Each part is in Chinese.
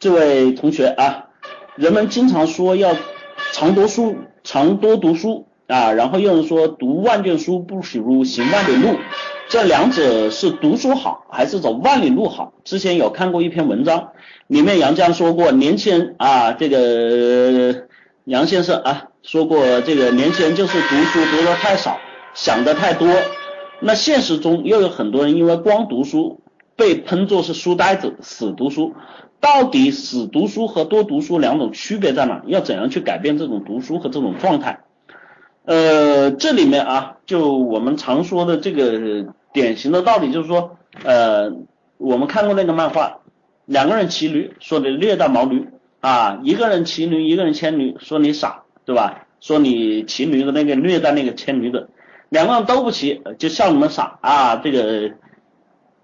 这位同学啊，人们经常说要常读书，常多读书啊，然后又人说读万卷书不如行万里路，这两者是读书好还是走万里路好？之前有看过一篇文章，里面杨绛说过，年轻人啊，这个杨先生啊说过，这个年轻人就是读书读的太少，想的太多。那现实中又有很多人因为光读书被喷作是书呆子、死读书。到底死读书和多读书两种区别在哪？要怎样去改变这种读书和这种状态？呃，这里面啊，就我们常说的这个典型的道理就是说，呃，我们看过那个漫画，两个人骑驴，说你虐待毛驴啊，一个人骑驴，一个人牵驴，说你傻，对吧？说你骑驴的那个虐待那个牵驴的，两个人都不骑，就笑你们傻啊，这个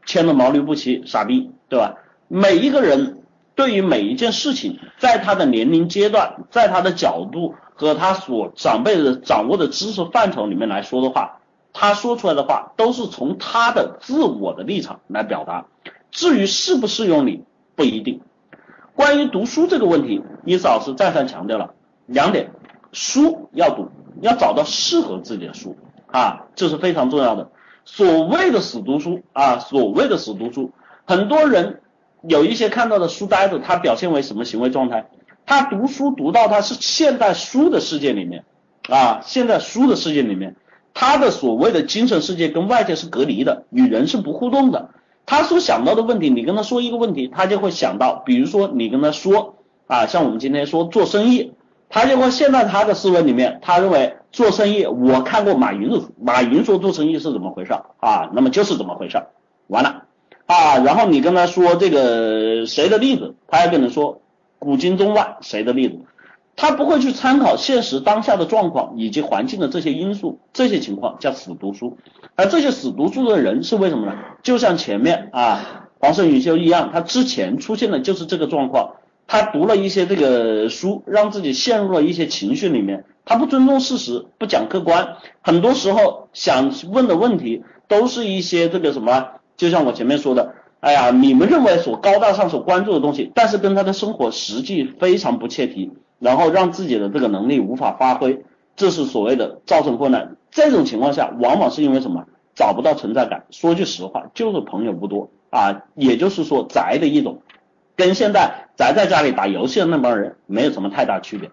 牵着毛驴不骑，傻逼，对吧？每一个人。对于每一件事情，在他的年龄阶段，在他的角度和他所长辈的掌握的知识范畴里面来说的话，他说出来的话都是从他的自我的立场来表达。至于适不适用你，不一定。关于读书这个问题，伊斯老师再三强调了两点：书要读，要找到适合自己的书啊，这是非常重要的。所谓的死读书啊，所谓的死读书，很多人。有一些看到的书呆子，他表现为什么行为状态？他读书读到他是现代书的世界里面啊，现在书的世界里面，他的所谓的精神世界跟外界是隔离的，与人是不互动的。他所想到的问题，你跟他说一个问题，他就会想到，比如说你跟他说啊，像我们今天说做生意，他就会现在他的思维里面，他认为做生意，我看过马云的，马云说做生意是怎么回事啊，那么就是怎么回事，完了。啊，然后你跟他说这个谁的例子，他要跟你说古今中外谁的例子，他不会去参考现实当下的状况以及环境的这些因素，这些情况叫死读书。而这些死读书的人是为什么呢？就像前面啊黄胜宇修一样，他之前出现的就是这个状况，他读了一些这个书，让自己陷入了一些情绪里面，他不尊重事实，不讲客观，很多时候想问的问题都是一些这个什么。就像我前面说的，哎呀，你们认为所高大上、所关注的东西，但是跟他的生活实际非常不切题，然后让自己的这个能力无法发挥，这是所谓的造成困难。这种情况下，往往是因为什么？找不到存在感。说句实话，就是朋友不多啊，也就是说宅的一种，跟现在宅在家里打游戏的那帮人没有什么太大区别。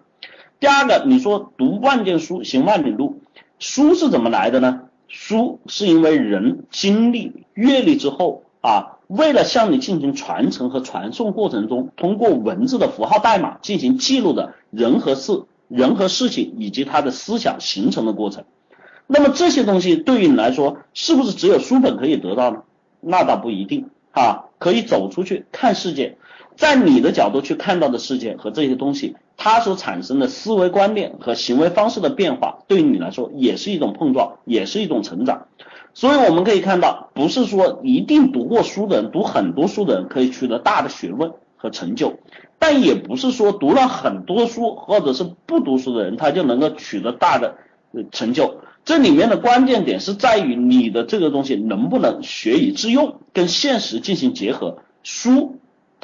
第二个，你说读万卷书，行万里路，书是怎么来的呢？书是因为人经历阅历之后啊，为了向你进行传承和传送过程中，通过文字的符号代码进行记录的人和事、人和事情以及他的思想形成的过程。那么这些东西对于你来说，是不是只有书本可以得到呢？那倒不一定啊，可以走出去看世界。在你的角度去看到的世界和这些东西，它所产生的思维观念和行为方式的变化，对于你来说也是一种碰撞，也是一种成长。所以我们可以看到，不是说一定读过书的人、读很多书的人可以取得大的学问和成就，但也不是说读了很多书或者是不读书的人他就能够取得大的成就。这里面的关键点是在于你的这个东西能不能学以致用，跟现实进行结合。书。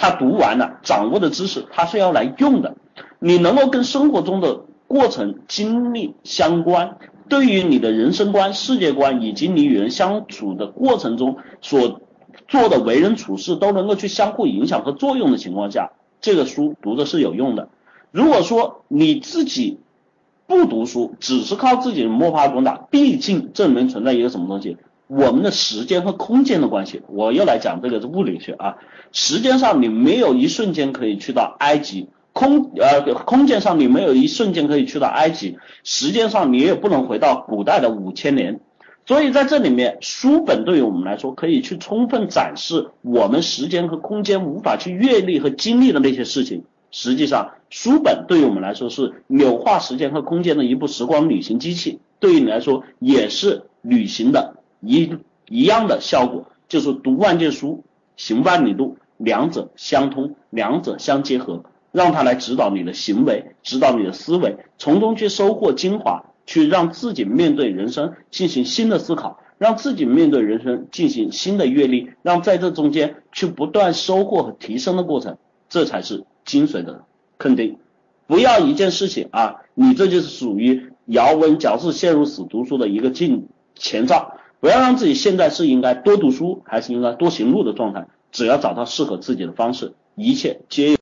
他读完了，掌握的知识他是要来用的。你能够跟生活中的过程经历相关，对于你的人生观、世界观以及你与人相处的过程中所做的为人处事都能够去相互影响和作用的情况下，这个书读的是有用的。如果说你自己不读书，只是靠自己摸爬滚打，毕竟这里面存在一个什么东西？我们的时间和空间的关系，我又来讲这个是物理学啊。时间上你没有一瞬间可以去到埃及，空呃空间上你没有一瞬间可以去到埃及，时间上你也不能回到古代的五千年。所以在这里面，书本对于我们来说可以去充分展示我们时间和空间无法去阅历和经历的那些事情。实际上，书本对于我们来说是扭化时间和空间的一部时光旅行机器，对于你来说也是旅行的。一一样的效果，就是读万卷书，行万里路，两者相通，两者相结合，让它来指导你的行为，指导你的思维，从中去收获精华，去让自己面对人生进行新的思考，让自己面对人生进行新的阅历，让在这中间去不断收获和提升的过程，这才是精髓的肯定。不要一件事情啊，你这就是属于咬文嚼字陷入死读书的一个进前兆。不要让自己现在是应该多读书还是应该多行路的状态，只要找到适合自己的方式，一切皆有。